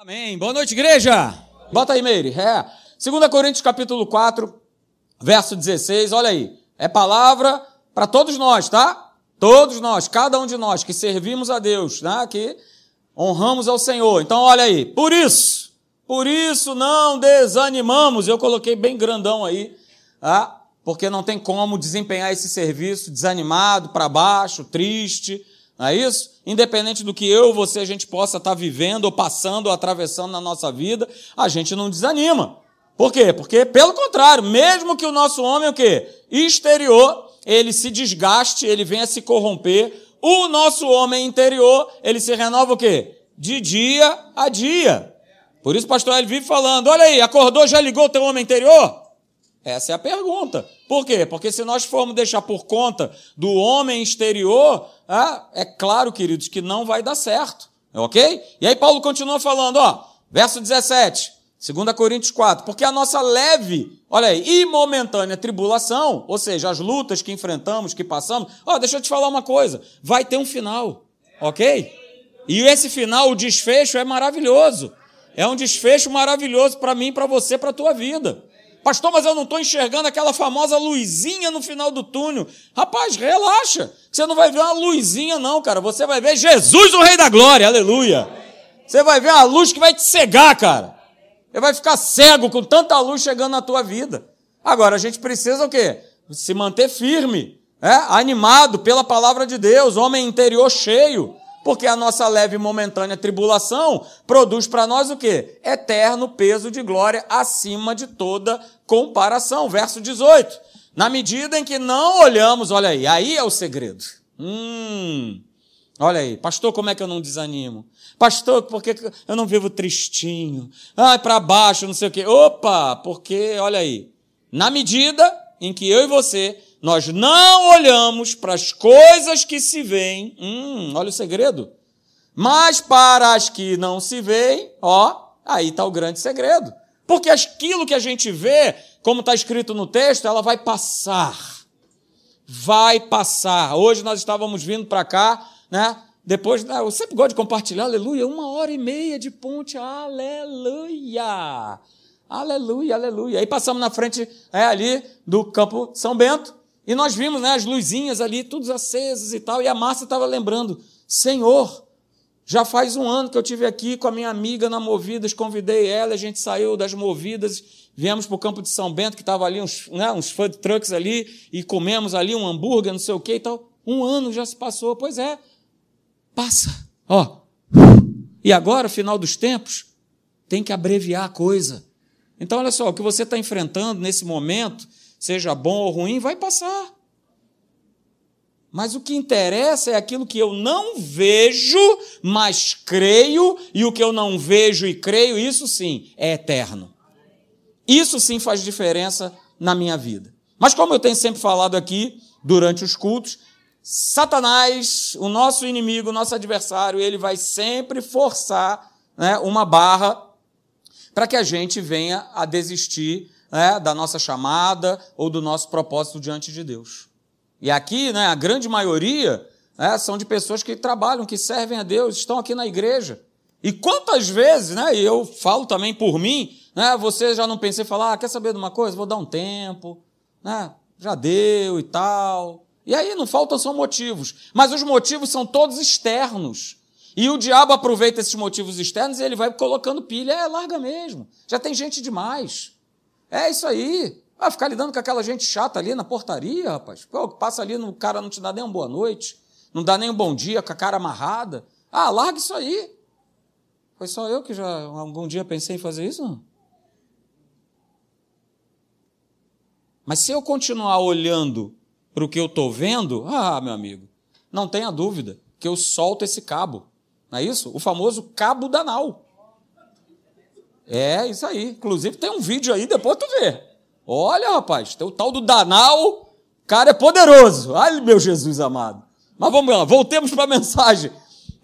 Amém. Boa noite, igreja. Bota aí, Meire. É. 2 Coríntios capítulo 4, verso 16. Olha aí. É palavra para todos nós, tá? Todos nós, cada um de nós que servimos a Deus, né? que honramos ao Senhor. Então, olha aí. Por isso, por isso não desanimamos. Eu coloquei bem grandão aí, tá? porque não tem como desempenhar esse serviço desanimado, para baixo, triste, não é isso? Independente do que eu ou você a gente possa estar vivendo ou passando ou atravessando na nossa vida, a gente não desanima. Por quê? Porque, pelo contrário, mesmo que o nosso homem, o quê? Exterior, ele se desgaste, ele venha se corromper, o nosso homem interior, ele se renova o quê? De dia a dia. Por isso pastor ele vive falando, olha aí, acordou, já ligou o teu homem interior? Essa é a pergunta. Por quê? Porque se nós formos deixar por conta do homem exterior, ah, é claro, queridos, que não vai dar certo. Ok? E aí Paulo continua falando, ó, verso 17, 2 Coríntios 4, porque a nossa leve, olha aí, e momentânea tribulação, ou seja, as lutas que enfrentamos, que passamos, ó, deixa eu te falar uma coisa, vai ter um final, ok? E esse final, o desfecho é maravilhoso. É um desfecho maravilhoso para mim, para você, para a tua vida. Pastor, mas eu não estou enxergando aquela famosa luzinha no final do túnel. Rapaz, relaxa. Você não vai ver uma luzinha, não, cara. Você vai ver Jesus, o Rei da Glória. Aleluia. Você vai ver uma luz que vai te cegar, cara. Você vai ficar cego com tanta luz chegando na tua vida. Agora, a gente precisa o quê? Se manter firme, é? animado pela palavra de Deus, homem interior cheio. Porque a nossa leve e momentânea tribulação produz para nós o quê? Eterno peso de glória acima de toda comparação. Verso 18. Na medida em que não olhamos, olha aí, aí é o segredo. Hum, olha aí, pastor, como é que eu não desanimo? Pastor, por que eu não vivo tristinho? Ah, para baixo, não sei o quê. Opa, porque, olha aí, na medida em que eu e você nós não olhamos para as coisas que se veem, hum, olha o segredo, mas para as que não se veem, ó, aí está o grande segredo. Porque aquilo que a gente vê, como está escrito no texto, ela vai passar. Vai passar. Hoje nós estávamos vindo para cá, né? Depois, né, eu sempre gosto de compartilhar, aleluia, uma hora e meia de ponte, aleluia. Aleluia, aleluia. Aí passamos na frente é, ali do campo São Bento, e nós vimos né, as luzinhas ali, todas acesas e tal, e a Márcia estava lembrando: Senhor, já faz um ano que eu tive aqui com a minha amiga na Movidas, convidei ela, a gente saiu das Movidas, viemos para o campo de São Bento, que estava ali uns, né, uns food trucks ali, e comemos ali um hambúrguer, não sei o que e tal. Um ano já se passou, pois é, passa, ó. E agora, final dos tempos, tem que abreviar a coisa. Então, olha só, o que você está enfrentando nesse momento seja bom ou ruim, vai passar. Mas o que interessa é aquilo que eu não vejo, mas creio, e o que eu não vejo e creio, isso sim é eterno. Isso sim faz diferença na minha vida. Mas como eu tenho sempre falado aqui durante os cultos, Satanás, o nosso inimigo, o nosso adversário, ele vai sempre forçar né, uma barra para que a gente venha a desistir né, da nossa chamada ou do nosso propósito diante de Deus. E aqui, né, a grande maioria né, são de pessoas que trabalham, que servem a Deus, estão aqui na igreja. E quantas vezes, né, e eu falo também por mim, né, você já não pensei falar, ah, quer saber de uma coisa? Vou dar um tempo, né, já deu e tal. E aí não faltam só motivos, mas os motivos são todos externos. E o diabo aproveita esses motivos externos e ele vai colocando pilha, é, larga mesmo. Já tem gente demais. É isso aí. Ah, ficar lidando com aquela gente chata ali na portaria, rapaz. Pô, passa ali, o cara não te dá nem uma boa noite, não dá nem um bom dia, com a cara amarrada. Ah, larga isso aí. Foi só eu que já algum dia pensei em fazer isso? Mas se eu continuar olhando para o que eu estou vendo, ah, meu amigo, não tenha dúvida que eu solto esse cabo. Não é isso? O famoso cabo danal. É, isso aí. Inclusive tem um vídeo aí, depois tu vê. Olha, rapaz, tem o tal do Danal, cara é poderoso. Ai, meu Jesus amado. Mas vamos lá, voltemos para a mensagem.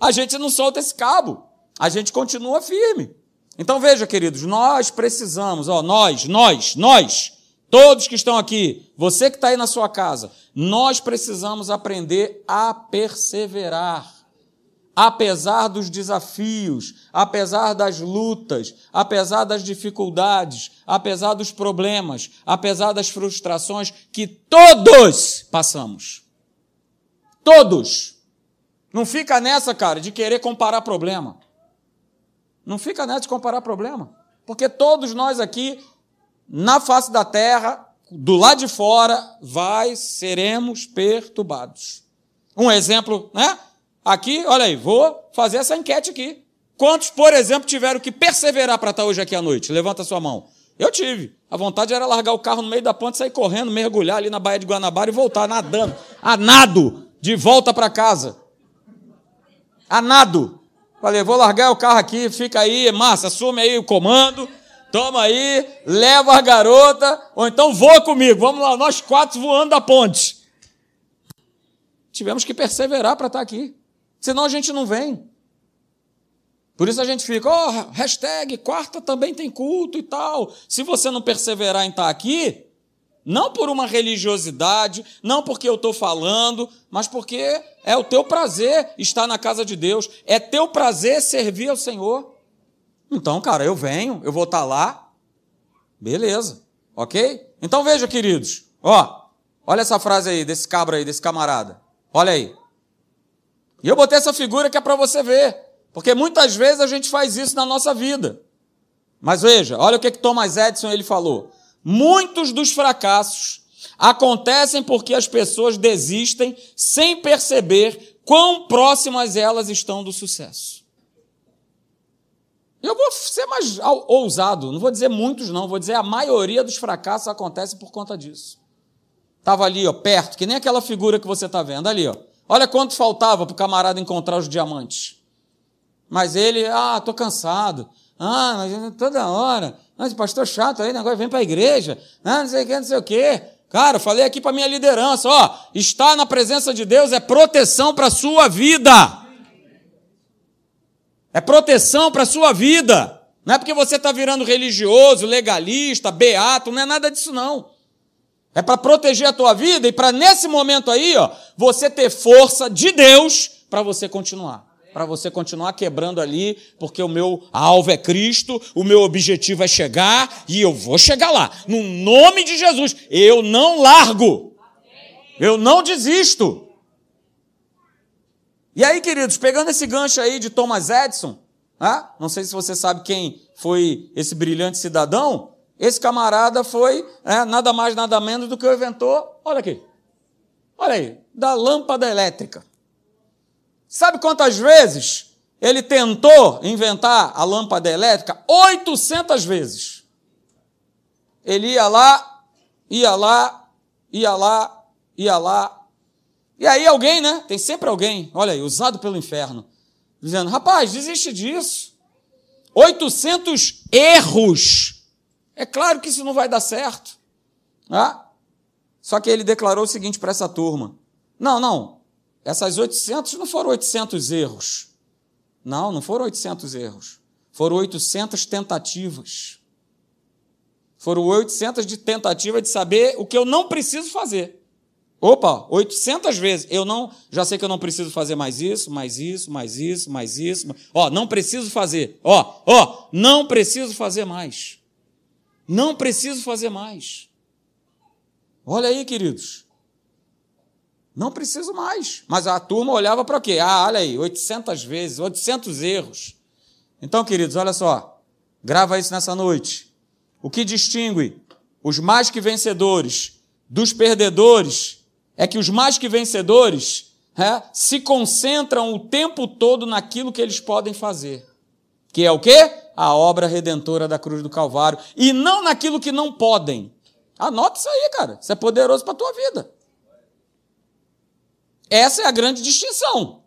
A gente não solta esse cabo, a gente continua firme. Então veja, queridos, nós precisamos, ó, nós, nós, nós, todos que estão aqui, você que está aí na sua casa, nós precisamos aprender a perseverar apesar dos desafios, apesar das lutas, apesar das dificuldades, apesar dos problemas, apesar das frustrações que todos passamos. Todos. Não fica nessa, cara, de querer comparar problema. Não fica nessa de comparar problema. Porque todos nós aqui, na face da terra, do lado de fora, vai, seremos perturbados. Um exemplo, né? Aqui, olha aí, vou fazer essa enquete aqui. Quantos, por exemplo, tiveram que perseverar para estar hoje aqui à noite? Levanta sua mão. Eu tive. A vontade era largar o carro no meio da ponte, sair correndo, mergulhar ali na Baía de Guanabara e voltar nadando. A nado, de volta para casa. A nado. Falei, vou largar o carro aqui, fica aí, Márcia, assume aí o comando, toma aí, leva a garota, ou então voa comigo, vamos lá, nós quatro voando da ponte. Tivemos que perseverar para estar aqui. Senão a gente não vem. Por isso a gente fica, ó, oh, hashtag quarta também tem culto e tal. Se você não perseverar em estar aqui, não por uma religiosidade, não porque eu estou falando, mas porque é o teu prazer estar na casa de Deus, é teu prazer servir ao Senhor. Então, cara, eu venho, eu vou estar lá, beleza, ok? Então veja, queridos, ó, olha essa frase aí desse cabra aí, desse camarada, olha aí. E eu botei essa figura que é para você ver, porque muitas vezes a gente faz isso na nossa vida. Mas veja, olha o que, que Thomas Edison ele falou. Muitos dos fracassos acontecem porque as pessoas desistem sem perceber quão próximas elas estão do sucesso. Eu vou ser mais ousado, não vou dizer muitos, não, vou dizer a maioria dos fracassos acontece por conta disso. Estava ali, ó, perto, que nem aquela figura que você está vendo, ali, ó. Olha quanto faltava para o camarada encontrar os diamantes. Mas ele, ah, estou cansado. Ah, mas toda hora. Mas pastor chato aí, agora vem para a igreja. Ah, não sei o que, não sei o que. Cara, falei aqui para minha liderança, ó, estar na presença de Deus é proteção para a sua vida. É proteção para a sua vida. Não é porque você está virando religioso, legalista, beato, não é nada disso não. É para proteger a tua vida e para nesse momento aí, ó, você ter força de Deus para você continuar. Para você continuar quebrando ali, porque o meu alvo é Cristo, o meu objetivo é chegar e eu vou chegar lá. No nome de Jesus, eu não largo. Eu não desisto. E aí, queridos, pegando esse gancho aí de Thomas Edison, né? não sei se você sabe quem foi esse brilhante cidadão, esse camarada foi é, nada mais, nada menos do que o inventor, olha aqui, olha aí, da lâmpada elétrica. Sabe quantas vezes ele tentou inventar a lâmpada elétrica? 800 vezes. Ele ia lá, ia lá, ia lá, ia lá. E aí alguém, né? Tem sempre alguém, olha aí, usado pelo inferno, dizendo: rapaz, desiste disso. 800 erros é claro que isso não vai dar certo. Ah? Só que ele declarou o seguinte para essa turma: não, não, essas 800 não foram 800 erros. Não, não foram 800 erros. Foram 800 tentativas. Foram 800 de tentativa de saber o que eu não preciso fazer. Opa, 800 vezes. Eu não, já sei que eu não preciso fazer mais isso, mais isso, mais isso, mais isso. Ó, não preciso fazer. Ó, ó, não preciso fazer mais. Não preciso fazer mais. Olha aí, queridos. Não preciso mais. Mas a turma olhava para quê? Ah, olha aí, 800 vezes, 800 erros. Então, queridos, olha só. Grava isso nessa noite. O que distingue os mais que vencedores dos perdedores é que os mais que vencedores é, se concentram o tempo todo naquilo que eles podem fazer. Que é o quê? A obra redentora da cruz do Calvário. E não naquilo que não podem. Anota isso aí, cara. Isso é poderoso para a tua vida. Essa é a grande distinção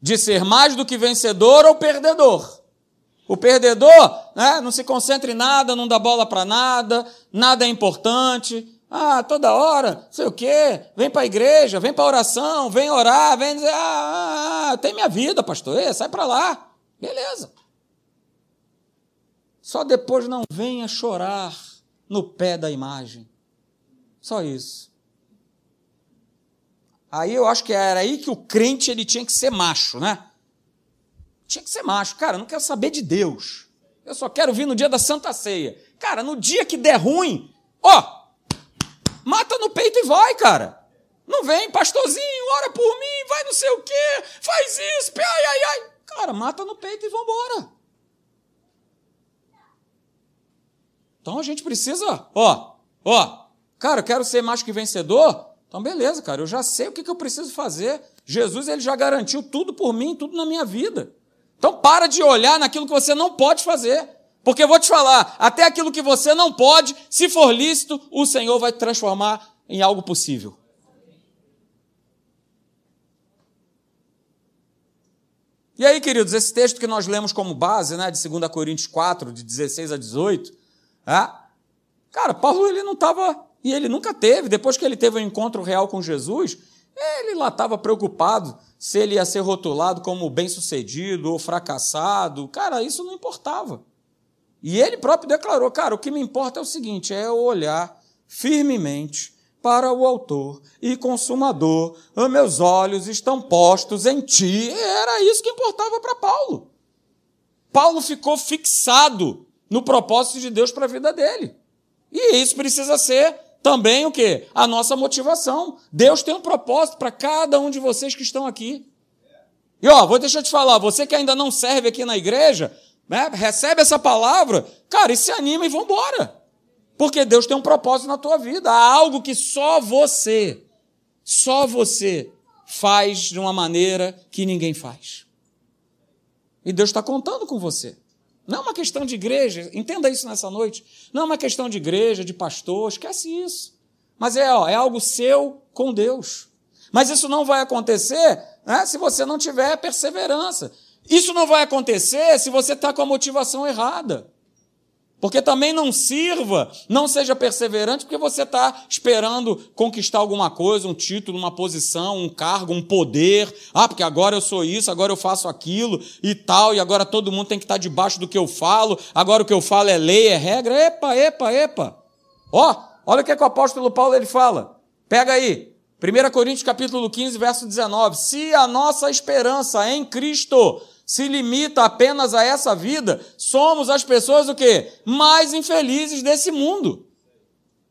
de ser mais do que vencedor ou perdedor. O perdedor né, não se concentra em nada, não dá bola para nada, nada é importante. Ah, toda hora, sei o quê, vem para a igreja, vem para oração, vem orar, vem dizer, ah, ah, ah tem minha vida, pastor, sai para lá. Beleza. Só depois não venha chorar no pé da imagem. Só isso. Aí eu acho que era aí que o crente ele tinha que ser macho, né? tinha que ser macho. Cara, eu não quero saber de Deus. Eu só quero vir no dia da Santa Ceia. Cara, no dia que der ruim, ó, mata no peito e vai, cara. Não vem, pastorzinho, ora por mim, vai não sei o quê, faz isso, ai, ai, ai. Cara, mata no peito e vambora. Então a gente precisa, ó, ó, cara, eu quero ser mais que vencedor. Então beleza, cara, eu já sei o que, que eu preciso fazer. Jesus ele já garantiu tudo por mim, tudo na minha vida. Então para de olhar naquilo que você não pode fazer. Porque eu vou te falar, até aquilo que você não pode, se for lícito, o Senhor vai transformar em algo possível. E aí, queridos, esse texto que nós lemos como base, né, de 2 Coríntios 4, de 16 a 18, é, cara, Paulo ele não estava, e ele nunca teve, depois que ele teve um encontro real com Jesus, ele lá estava preocupado se ele ia ser rotulado como bem-sucedido ou fracassado. Cara, isso não importava. E ele próprio declarou: cara, o que me importa é o seguinte, é eu olhar firmemente para o Autor e Consumador. Os meus olhos estão postos em ti. Era isso que importava para Paulo. Paulo ficou fixado no propósito de Deus para a vida dele. E isso precisa ser também o que? A nossa motivação. Deus tem um propósito para cada um de vocês que estão aqui. E ó, vou deixar te falar, você que ainda não serve aqui na igreja, né, recebe essa palavra, cara, e se anima e vambora. Porque Deus tem um propósito na tua vida. Há algo que só você, só você faz de uma maneira que ninguém faz. E Deus está contando com você. Não é uma questão de igreja, entenda isso nessa noite. Não é uma questão de igreja, de pastor, esquece isso. Mas é, ó, é algo seu com Deus. Mas isso não vai acontecer né, se você não tiver perseverança. Isso não vai acontecer se você está com a motivação errada. Porque também não sirva, não seja perseverante, porque você está esperando conquistar alguma coisa, um título, uma posição, um cargo, um poder. Ah, porque agora eu sou isso, agora eu faço aquilo e tal, e agora todo mundo tem que estar debaixo do que eu falo, agora o que eu falo é lei, é regra. Epa, epa, epa. Ó, olha o que, é que o apóstolo Paulo ele fala. Pega aí, 1 Coríntios capítulo 15, verso 19. Se a nossa esperança em Cristo se limita apenas a essa vida, somos as pessoas o quê? Mais infelizes desse mundo.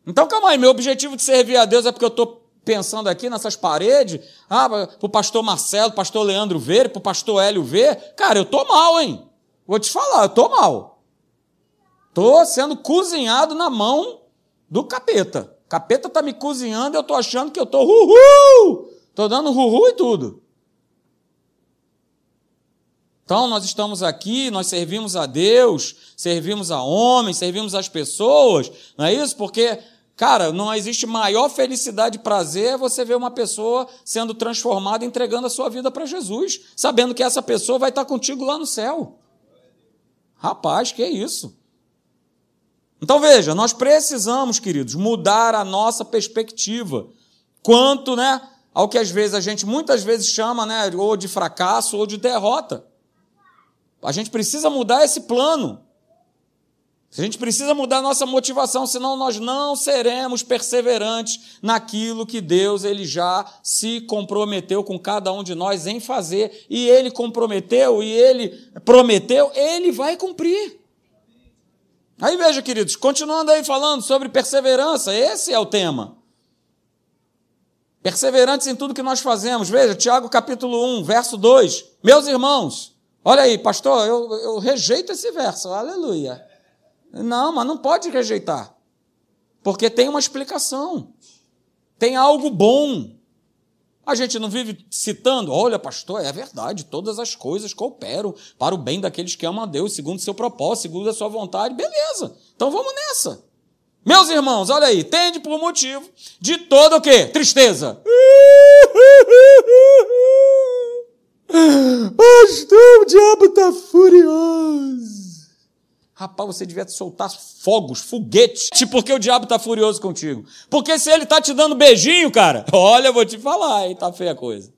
Então, calma aí, meu objetivo de servir a Deus é porque eu estou pensando aqui nessas paredes, ah, para o pastor Marcelo, pastor Leandro ver, para o pastor Hélio ver. Cara, eu estou mal, hein? Vou te falar, eu estou mal. Estou sendo cozinhado na mão do capeta. Capeta está me cozinhando e eu estou achando que eu estou uhul! Estou dando uhul e tudo. Então, nós estamos aqui, nós servimos a Deus, servimos a homens, servimos as pessoas, não é isso? Porque, cara, não existe maior felicidade e prazer você ver uma pessoa sendo transformada, entregando a sua vida para Jesus, sabendo que essa pessoa vai estar contigo lá no céu. Rapaz, que é isso? Então veja, nós precisamos, queridos, mudar a nossa perspectiva quanto, né, ao que às vezes a gente muitas vezes chama, né, ou de fracasso ou de derrota. A gente precisa mudar esse plano. A gente precisa mudar nossa motivação, senão nós não seremos perseverantes naquilo que Deus ele já se comprometeu com cada um de nós em fazer. E ele comprometeu e ele prometeu, ele vai cumprir. Aí veja, queridos, continuando aí falando sobre perseverança, esse é o tema. Perseverantes em tudo que nós fazemos. Veja, Tiago capítulo 1, verso 2. Meus irmãos, Olha aí, pastor, eu, eu rejeito esse verso, aleluia. Não, mas não pode rejeitar, porque tem uma explicação, tem algo bom. A gente não vive citando, olha, pastor, é verdade, todas as coisas cooperam para o bem daqueles que amam a Deus, segundo o seu propósito, segundo a sua vontade, beleza. Então vamos nessa. Meus irmãos, olha aí, tende por motivo de toda o quê? Tristeza. O diabo está furioso. Rapaz, você devia soltar fogos, foguetes, porque o diabo está furioso contigo. Porque se ele está te dando beijinho, cara, olha, eu vou te falar, hein, tá feia a coisa.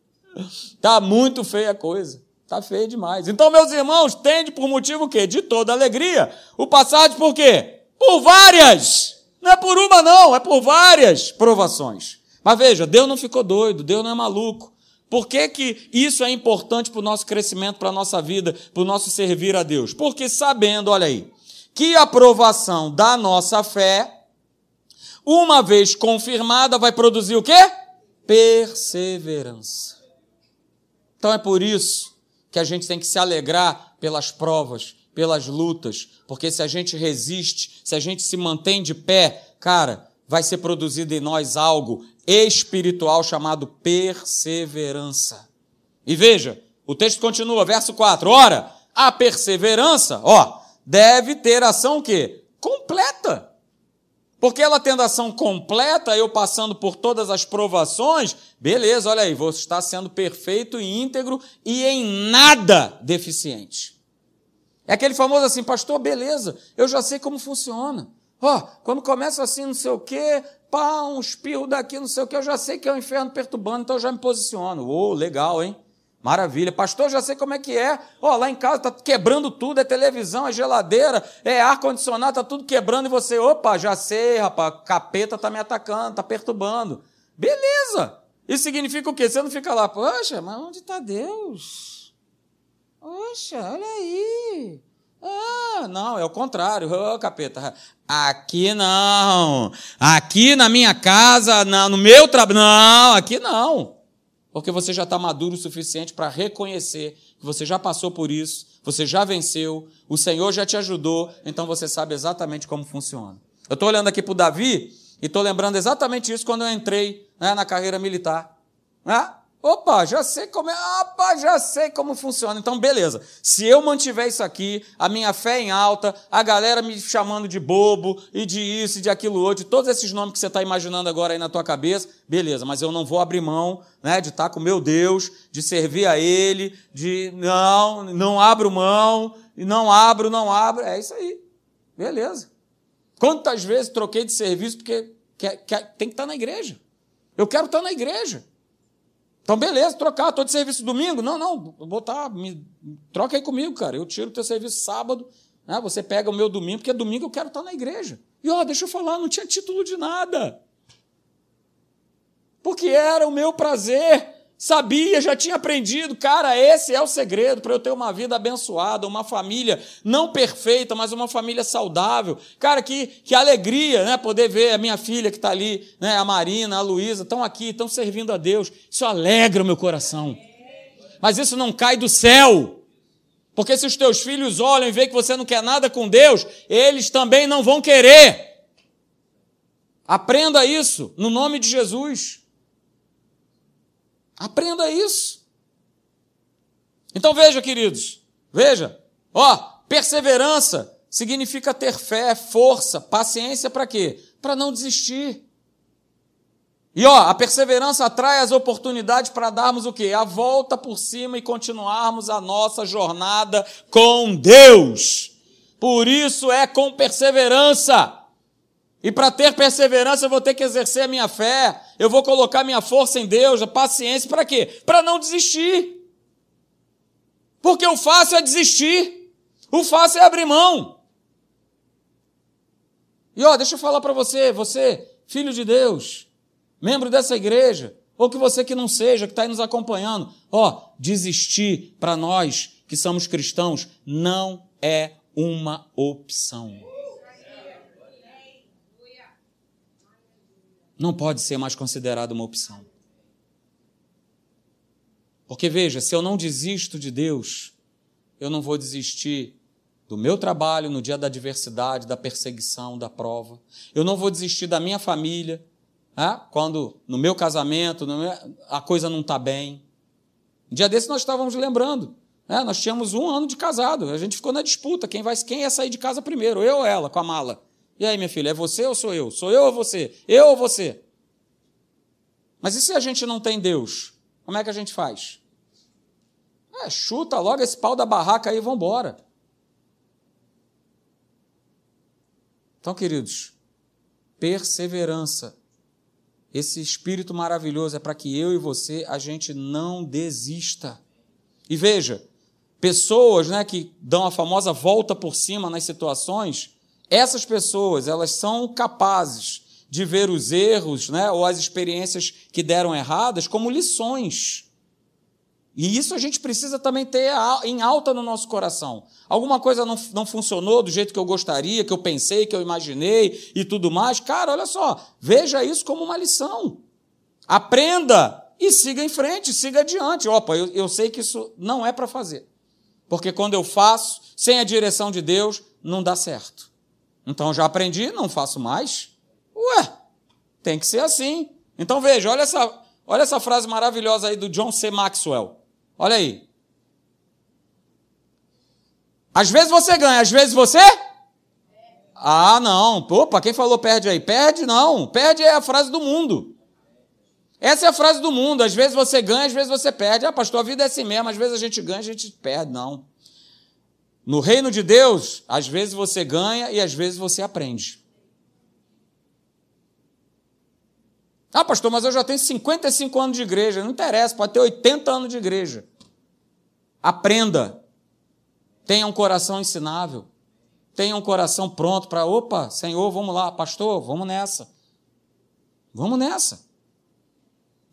Tá muito feia a coisa. Tá feia demais. Então, meus irmãos, tende por motivo o quê? De toda alegria. O passagem por quê? Por várias. Não é por uma, não, é por várias provações. Mas veja, Deus não ficou doido, Deus não é maluco. Por que, que isso é importante para o nosso crescimento, para a nossa vida, para o nosso servir a Deus? Porque sabendo, olha aí, que a aprovação da nossa fé, uma vez confirmada, vai produzir o quê? Perseverança. Então é por isso que a gente tem que se alegrar pelas provas, pelas lutas, porque se a gente resiste, se a gente se mantém de pé, cara, vai ser produzido em nós algo espiritual chamado perseverança. E veja, o texto continua, verso 4. Ora, a perseverança, ó, deve ter ação o quê? Completa. Porque ela tendo ação completa, eu passando por todas as provações, beleza, olha aí, vou estar sendo perfeito e íntegro e em nada deficiente. É aquele famoso assim, pastor, beleza, eu já sei como funciona. Ó, quando começa assim, não sei o quê, pá, um espirro daqui, não sei o quê, eu já sei que é o inferno perturbando, então eu já me posiciono. Ô, oh, legal, hein? Maravilha. Pastor, já sei como é que é. Ó, lá em casa tá quebrando tudo, é televisão, é geladeira, é ar-condicionado, tá tudo quebrando e você, opa, já sei, rapaz, capeta tá me atacando, tá perturbando. Beleza. Isso significa o quê? Você não fica lá, poxa, mas onde está Deus? Poxa, olha aí. Ah, não, é o contrário. Oh, capeta. Aqui não. Aqui na minha casa, no meu trabalho. Não, aqui não. Porque você já está maduro o suficiente para reconhecer que você já passou por isso, você já venceu, o Senhor já te ajudou, então você sabe exatamente como funciona. Eu estou olhando aqui para o Davi e estou lembrando exatamente isso quando eu entrei né, na carreira militar. Né? Opa, já sei como é. Opa, já sei como funciona. Então, beleza. Se eu mantiver isso aqui, a minha fé em alta, a galera me chamando de bobo e de isso e de aquilo outro, de todos esses nomes que você está imaginando agora aí na tua cabeça, beleza, mas eu não vou abrir mão né, de estar com meu Deus, de servir a Ele, de não, não abro mão, não abro, não abro. É isso aí. Beleza. Quantas vezes troquei de serviço porque quer, quer, tem que estar na igreja? Eu quero estar na igreja. Então, beleza, trocar, estou de serviço domingo? Não, não, botar, me, troca aí comigo, cara. Eu tiro o teu serviço sábado, né? você pega o meu domingo, porque domingo eu quero estar na igreja. E ó, deixa eu falar, não tinha título de nada. Porque era o meu prazer Sabia, já tinha aprendido. Cara, esse é o segredo para eu ter uma vida abençoada, uma família não perfeita, mas uma família saudável. Cara, que, que alegria, né? Poder ver a minha filha que está ali, né? A Marina, a Luísa, estão aqui, estão servindo a Deus. Isso alegra o meu coração. Mas isso não cai do céu. Porque se os teus filhos olham e veem que você não quer nada com Deus, eles também não vão querer. Aprenda isso no nome de Jesus. Aprenda isso. Então veja, queridos, veja, ó, perseverança significa ter fé, força, paciência para quê? Para não desistir. E ó, a perseverança atrai as oportunidades para darmos o quê? A volta por cima e continuarmos a nossa jornada com Deus. Por isso é com perseverança. E para ter perseverança, eu vou ter que exercer a minha fé, eu vou colocar minha força em Deus, a paciência, para quê? Para não desistir. Porque o fácil é desistir, o fácil é abrir mão. E ó, deixa eu falar para você, você, filho de Deus, membro dessa igreja, ou que você que não seja, que está aí nos acompanhando, ó, desistir para nós que somos cristãos não é uma opção. Não pode ser mais considerado uma opção. Porque veja, se eu não desisto de Deus, eu não vou desistir do meu trabalho no dia da adversidade, da perseguição, da prova. Eu não vou desistir da minha família, né? quando no meu casamento no meu, a coisa não está bem. Um dia desse nós estávamos lembrando. Né? Nós tínhamos um ano de casado, a gente ficou na disputa, quem, vai, quem ia sair de casa primeiro, eu ou ela, com a mala. E aí, minha filha, é você ou sou eu? Sou eu ou você? Eu ou você? Mas e se a gente não tem Deus? Como é que a gente faz? É, chuta logo esse pau da barraca aí e vambora. Então, queridos, perseverança. Esse espírito maravilhoso é para que eu e você a gente não desista. E veja, pessoas, né, que dão a famosa volta por cima nas situações, essas pessoas, elas são capazes de ver os erros né, ou as experiências que deram erradas como lições. E isso a gente precisa também ter em alta no nosso coração. Alguma coisa não, não funcionou do jeito que eu gostaria, que eu pensei, que eu imaginei e tudo mais. Cara, olha só, veja isso como uma lição. Aprenda e siga em frente, siga adiante. Opa, eu, eu sei que isso não é para fazer. Porque quando eu faço, sem a direção de Deus, não dá certo. Então já aprendi, não faço mais. Ué, tem que ser assim. Então veja, olha essa, olha essa frase maravilhosa aí do John C. Maxwell. Olha aí. Às vezes você ganha, às vezes você. Ah, não. Opa, quem falou perde aí? Perde não. Perde é a frase do mundo. Essa é a frase do mundo. Às vezes você ganha, às vezes você perde. Ah, pastor, a vida é assim mesmo. Às vezes a gente ganha, a gente perde. Não. No reino de Deus, às vezes você ganha e às vezes você aprende. Ah, pastor, mas eu já tenho 55 anos de igreja. Não interessa, pode ter 80 anos de igreja. Aprenda. Tenha um coração ensinável. Tenha um coração pronto para, opa, Senhor, vamos lá, pastor, vamos nessa. Vamos nessa.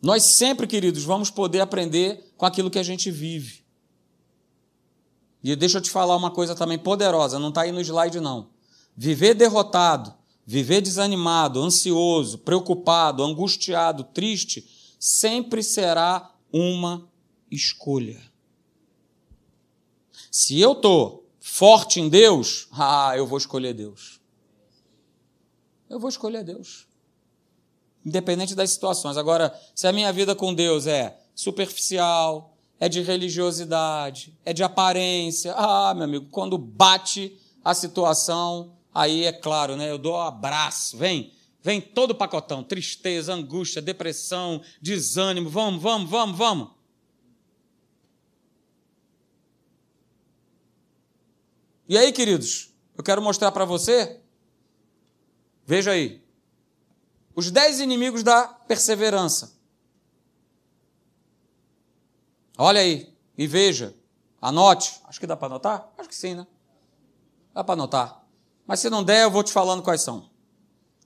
Nós sempre, queridos, vamos poder aprender com aquilo que a gente vive. E deixa eu te falar uma coisa também poderosa, não está aí no slide, não. Viver derrotado Viver desanimado, ansioso, preocupado, angustiado, triste, sempre será uma escolha. Se eu estou forte em Deus, ah, eu vou escolher Deus. Eu vou escolher Deus. Independente das situações. Agora, se a minha vida com Deus é superficial, é de religiosidade, é de aparência, ah, meu amigo, quando bate a situação, Aí é claro, né? Eu dou um abraço, vem, vem todo o pacotão, tristeza, angústia, depressão, desânimo, vamos, vamos, vamos, vamos. E aí, queridos, eu quero mostrar para você, veja aí, os dez inimigos da perseverança. Olha aí e veja, anote. Acho que dá para anotar? Acho que sim, né? Dá para anotar. Mas se não der, eu vou te falando quais são.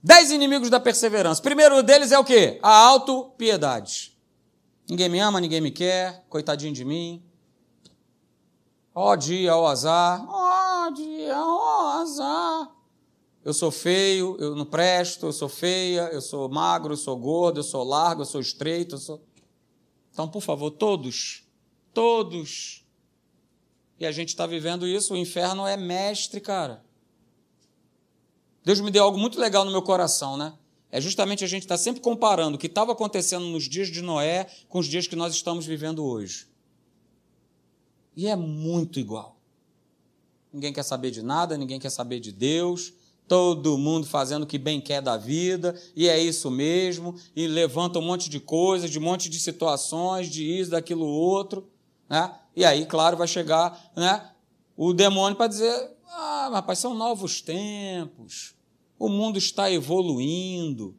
Dez inimigos da perseverança. Primeiro deles é o quê? A autopiedade. Ninguém me ama, ninguém me quer, coitadinho de mim. Ó dia, ó azar. Ó dia, ó azar. Eu sou feio, eu não presto, eu sou feia, eu sou magro, eu sou gordo, eu sou largo, eu sou estreito, eu sou. Então, por favor, todos, todos. E a gente está vivendo isso, o inferno é mestre, cara. Deus me deu algo muito legal no meu coração, né? É justamente a gente estar tá sempre comparando o que estava acontecendo nos dias de Noé com os dias que nós estamos vivendo hoje. E é muito igual. Ninguém quer saber de nada, ninguém quer saber de Deus, todo mundo fazendo o que bem quer da vida, e é isso mesmo, e levanta um monte de coisas, de um monte de situações, de isso, daquilo outro, né? E aí, claro, vai chegar, né, o demônio para dizer: "Ah, rapaz, são novos tempos. O mundo está evoluindo.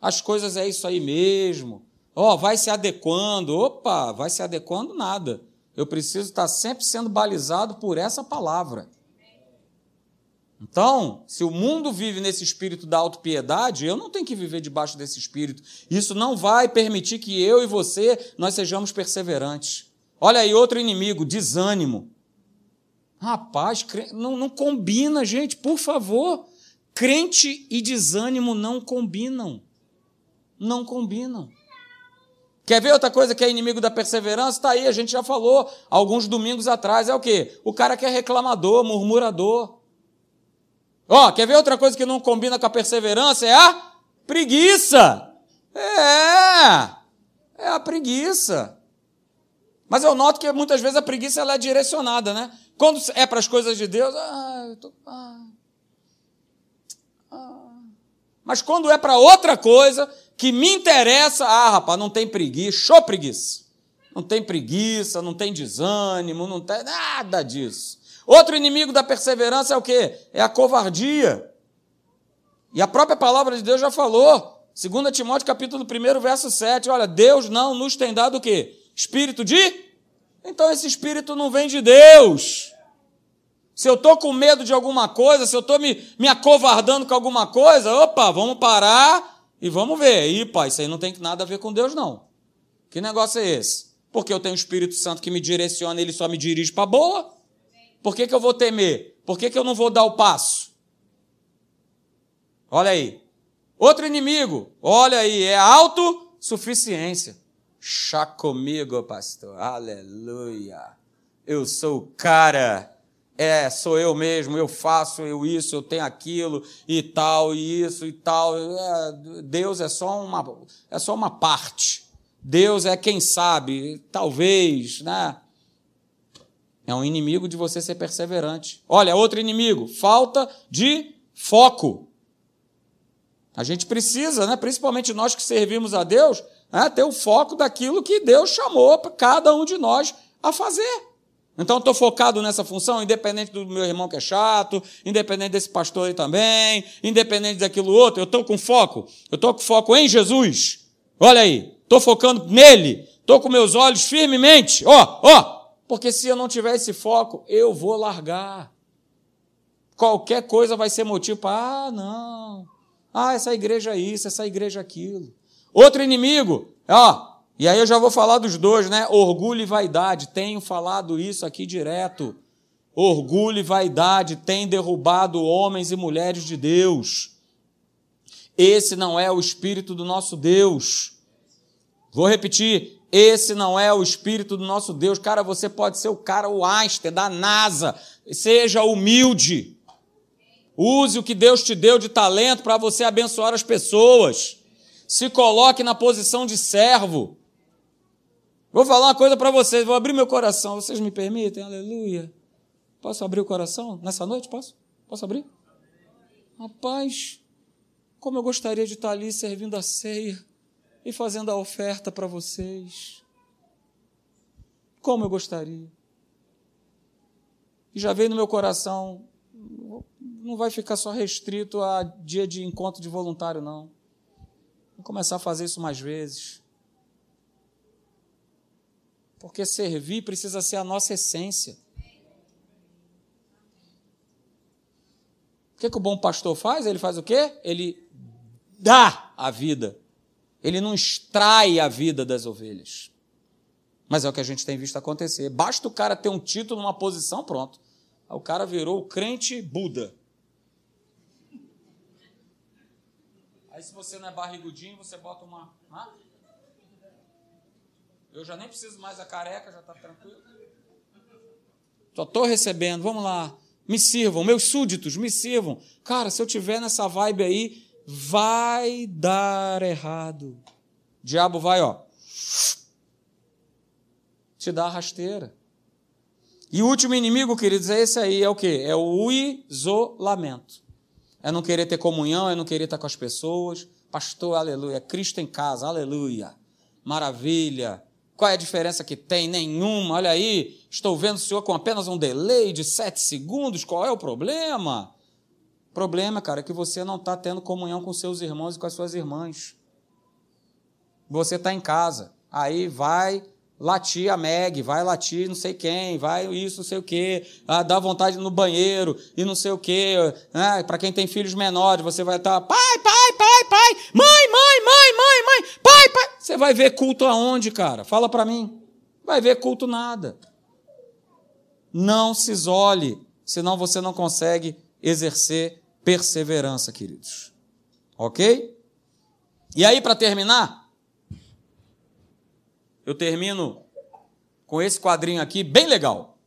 As coisas é isso aí mesmo. Ó, oh, vai se adequando. Opa, vai se adequando nada. Eu preciso estar sempre sendo balizado por essa palavra. Então, se o mundo vive nesse espírito da autopiedade, eu não tenho que viver debaixo desse espírito. Isso não vai permitir que eu e você nós sejamos perseverantes. Olha aí outro inimigo, desânimo. Rapaz, não, não combina, gente, por favor. Crente e desânimo não combinam. Não combinam. Quer ver outra coisa que é inimigo da perseverança? Está aí, a gente já falou alguns domingos atrás. É o quê? O cara que é reclamador, murmurador. Ó, oh, quer ver outra coisa que não combina com a perseverança? É a preguiça. É, é a preguiça. Mas eu noto que muitas vezes a preguiça ela é direcionada, né? Quando é para as coisas de Deus, ah, eu tô, ah, Mas quando é para outra coisa que me interessa, ah, rapaz, não tem preguiça, show preguiça. Não tem preguiça, não tem desânimo, não tem nada disso. Outro inimigo da perseverança é o quê? É a covardia. E a própria palavra de Deus já falou. 2 Timóteo capítulo 1, verso 7. Olha, Deus não nos tem dado o quê? Espírito de? Então esse espírito não vem de Deus. Se eu estou com medo de alguma coisa, se eu estou me, me acovardando com alguma coisa, opa, vamos parar e vamos ver. Ih, pai, isso aí não tem nada a ver com Deus, não. Que negócio é esse? Porque eu tenho o Espírito Santo que me direciona, ele só me dirige para boa. Por que, que eu vou temer? Por que, que eu não vou dar o passo? Olha aí. Outro inimigo, olha aí, é a autossuficiência. Chá comigo, pastor. Aleluia. Eu sou o cara. É, sou eu mesmo, eu faço eu isso, eu tenho aquilo e tal, e isso e tal. É, Deus é só uma é só uma parte. Deus é quem sabe, talvez, né? É um inimigo de você ser perseverante. Olha, outro inimigo, falta de foco. A gente precisa, né, principalmente nós que servimos a Deus, né, ter o foco daquilo que Deus chamou para cada um de nós a fazer. Então, estou focado nessa função, independente do meu irmão que é chato, independente desse pastor aí também, independente daquilo outro, eu estou com foco. Eu estou com foco em Jesus. Olha aí, estou focando nele, estou com meus olhos firmemente, ó, ó, porque se eu não tiver esse foco, eu vou largar. Qualquer coisa vai ser motivo para, ah, não, ah, essa igreja é isso, essa igreja é aquilo. Outro inimigo, ó, e aí eu já vou falar dos dois, né? Orgulho e vaidade. Tenho falado isso aqui direto. Orgulho e vaidade têm derrubado homens e mulheres de Deus. Esse não é o espírito do nosso Deus. Vou repetir, esse não é o espírito do nosso Deus. Cara, você pode ser o cara, o Einstein da NASA. Seja humilde. Use o que Deus te deu de talento para você abençoar as pessoas. Se coloque na posição de servo. Vou falar uma coisa para vocês, vou abrir meu coração. Vocês me permitem? Aleluia. Posso abrir o coração nessa noite? Posso? Posso abrir? Rapaz, como eu gostaria de estar ali servindo a ceia e fazendo a oferta para vocês. Como eu gostaria. E já veio no meu coração, não vai ficar só restrito a dia de encontro de voluntário, não. Vou começar a fazer isso mais vezes. Porque servir precisa ser a nossa essência. O que, que o bom pastor faz? Ele faz o quê? Ele dá a vida. Ele não extrai a vida das ovelhas. Mas é o que a gente tem visto acontecer. Basta o cara ter um título, uma posição, pronto. O cara virou o crente Buda. Aí se você não é barrigudinho, você bota uma. Ah? Eu já nem preciso mais a careca, já está tranquilo. Só estou recebendo, vamos lá. Me sirvam, meus súditos, me sirvam. Cara, se eu tiver nessa vibe aí, vai dar errado. O diabo vai, ó. Te dá a rasteira. E o último inimigo, queridos, é esse aí, é o quê? É o isolamento é não querer ter comunhão, é não querer estar com as pessoas. Pastor, aleluia. Cristo em casa, aleluia. Maravilha. Qual é a diferença que tem? Nenhuma. Olha aí, estou vendo o senhor com apenas um delay de sete segundos. Qual é o problema? Problema, cara, é que você não está tendo comunhão com seus irmãos e com as suas irmãs. Você está em casa. Aí vai latir a Meg, vai latir não sei quem, vai isso, não sei o quê, ah, dá vontade no banheiro e não sei o quê. Né? Para quem tem filhos menores, você vai estar, pai, pai, pai, pai, mãe, mãe, mãe, mãe, mãe, pai, pai. Você vai ver culto aonde, cara? Fala para mim. Vai ver culto nada. Não se isole, senão você não consegue exercer perseverança, queridos. Ok? E aí, para terminar, eu termino com esse quadrinho aqui, bem legal.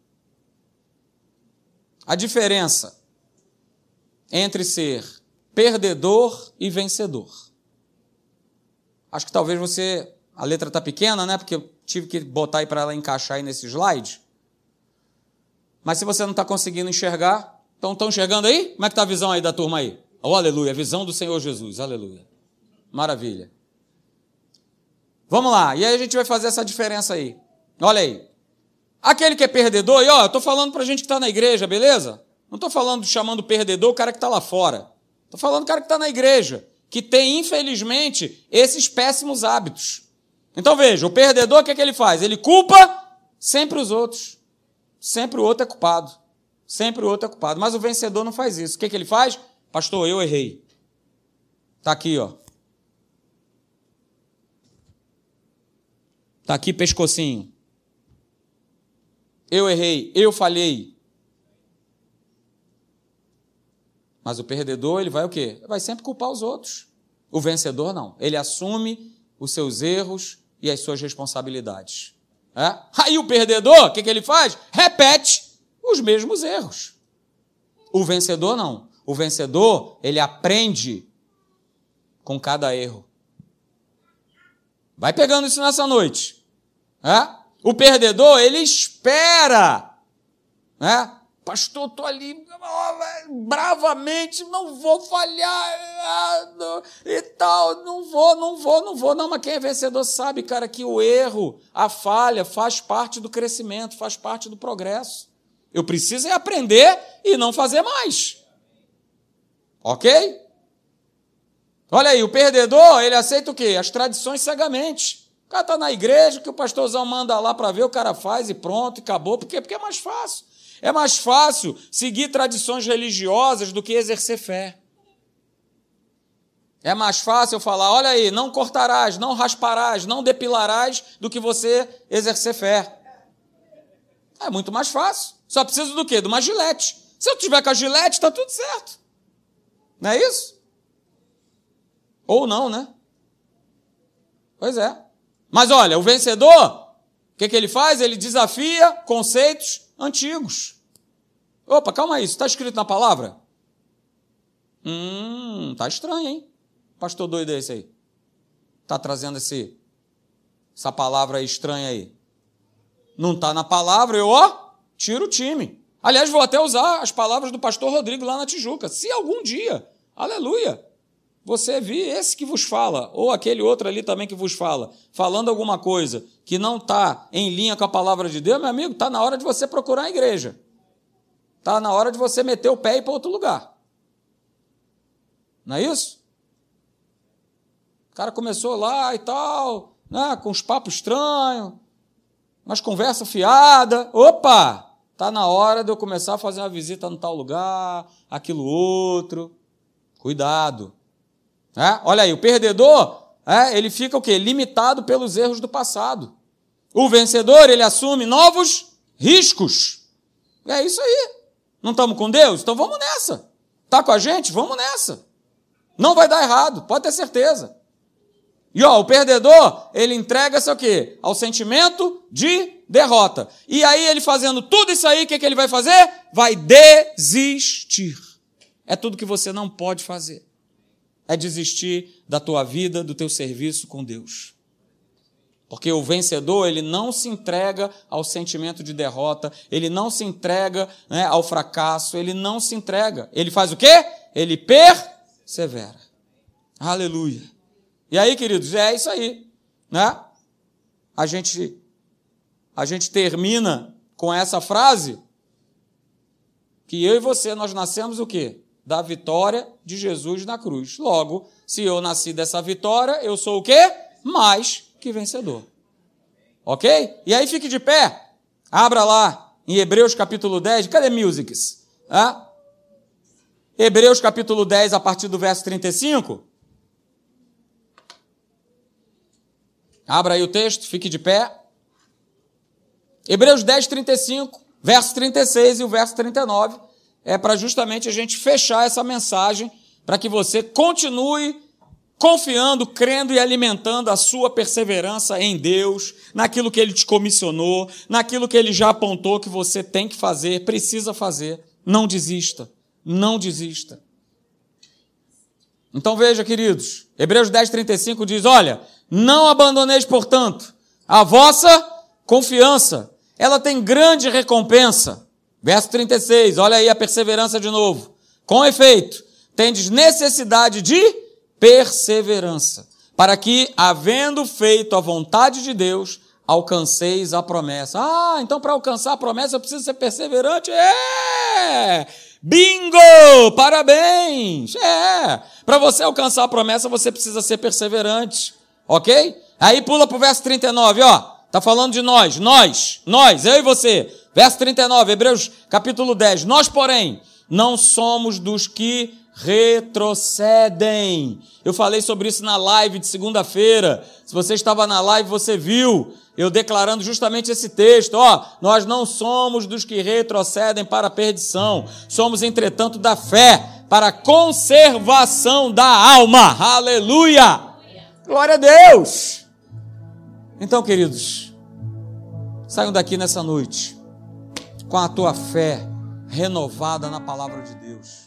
A diferença entre ser perdedor e vencedor. Acho que talvez você. A letra está pequena, né? Porque eu tive que botar aí para ela encaixar aí nesse slide. Mas se você não está conseguindo enxergar, então estão enxergando aí? Como é que está a visão aí da turma aí? Oh, aleluia, a visão do Senhor Jesus, aleluia. Maravilha. Vamos lá, e aí a gente vai fazer essa diferença aí. Olha aí. Aquele que é perdedor, e ó, eu estou falando para gente que está na igreja, beleza? Não estou falando, chamando perdedor o cara que está lá fora. Estou falando o cara que está na igreja, que tem, infelizmente, esses péssimos hábitos. Então veja, o perdedor, o que, é que ele faz? Ele culpa sempre os outros. Sempre o outro é culpado. Sempre o outro é culpado. Mas o vencedor não faz isso. O que, que ele faz? Pastor, eu errei. Está aqui, ó. Está aqui pescocinho. eu errei, eu falhei. Mas o perdedor, ele vai o quê? Vai sempre culpar os outros. O vencedor não. Ele assume os seus erros e as suas responsabilidades. É? Aí o perdedor, o que, que ele faz? Repete os mesmos erros. O vencedor não. O vencedor, ele aprende com cada erro. Vai pegando isso nessa noite. É? O perdedor, ele espera. Né? Pastor, estou ali bravamente, não vou falhar e tal, não vou, não vou, não vou. Não, mas quem é vencedor sabe, cara, que o erro, a falha faz parte do crescimento, faz parte do progresso. Eu preciso é aprender e não fazer mais. Ok? Olha aí, o perdedor, ele aceita o quê? As tradições cegamente. O cara está na igreja, que o pastorzão manda lá para ver, o cara faz e pronto, e acabou. Por quê? Porque é mais fácil. É mais fácil seguir tradições religiosas do que exercer fé. É mais fácil eu falar, olha aí, não cortarás, não rasparás, não depilarás, do que você exercer fé. É muito mais fácil. Só precisa do quê? De uma gilete. Se eu tiver com a gilete, está tudo certo. Não é isso? Ou não, né? Pois é. Mas olha, o vencedor, o que, que ele faz? Ele desafia conceitos antigos. Opa, calma aí, isso está escrito na palavra? Hum, tá estranho, hein? Pastor doido esse aí. Tá trazendo esse, essa palavra estranha aí. Não está na palavra, eu, ó, tiro o time. Aliás, vou até usar as palavras do pastor Rodrigo lá na Tijuca. Se algum dia, aleluia, você vir esse que vos fala, ou aquele outro ali também que vos fala, falando alguma coisa que não está em linha com a palavra de Deus, meu amigo, está na hora de você procurar a igreja. Está na hora de você meter o pé e ir para outro lugar. Não é isso? O cara começou lá e tal, né, com uns papos estranhos, umas conversas fiadas. Opa! Está na hora de eu começar a fazer uma visita no tal lugar, aquilo outro. Cuidado. É? Olha aí, o perdedor, é, ele fica o quê? Limitado pelos erros do passado. O vencedor, ele assume novos riscos. É isso aí. Não estamos com Deus? Então vamos nessa. Está com a gente? Vamos nessa. Não vai dar errado, pode ter certeza. E ó, o perdedor, ele entrega-se ao quê? Ao sentimento de derrota. E aí, ele fazendo tudo isso aí, o que, que ele vai fazer? Vai desistir. É tudo que você não pode fazer é desistir da tua vida, do teu serviço com Deus. Porque o vencedor, ele não se entrega ao sentimento de derrota, ele não se entrega né, ao fracasso, ele não se entrega. Ele faz o quê? Ele persevera. Aleluia. E aí, queridos, é isso aí. Né? A gente, a gente termina com essa frase que eu e você, nós nascemos o quê? da vitória de Jesus na cruz. Logo, se eu nasci dessa vitória, eu sou o quê? Mais que vencedor. Ok? E aí fique de pé. Abra lá em Hebreus capítulo 10. Cadê Musics? Ah? Hebreus capítulo 10, a partir do verso 35. Abra aí o texto, fique de pé. Hebreus 10, 35, verso 36 e o verso 39 é para justamente a gente fechar essa mensagem para que você continue confiando, crendo e alimentando a sua perseverança em Deus, naquilo que Ele te comissionou, naquilo que Ele já apontou que você tem que fazer, precisa fazer. Não desista, não desista. Então veja, queridos, Hebreus 10, 35 diz: Olha, não abandoneis, portanto, a vossa confiança, ela tem grande recompensa. Verso 36, olha aí a perseverança de novo. Com efeito, tendes necessidade de perseverança, para que, havendo feito a vontade de Deus, alcanceis a promessa. Ah, então para alcançar a promessa eu preciso ser perseverante? É! Bingo! Parabéns! É! Para você alcançar a promessa, você precisa ser perseverante. Ok? Aí pula para o verso 39, ó. Tá falando de nós, nós, nós, eu e você. Verso 39, Hebreus capítulo 10. Nós, porém, não somos dos que retrocedem. Eu falei sobre isso na live de segunda-feira. Se você estava na live, você viu eu declarando justamente esse texto, ó, nós não somos dos que retrocedem para a perdição, somos entretanto da fé para a conservação da alma. Aleluia! Glória a Deus! Então, queridos, saiam daqui nessa noite com a tua fé renovada na palavra de Deus.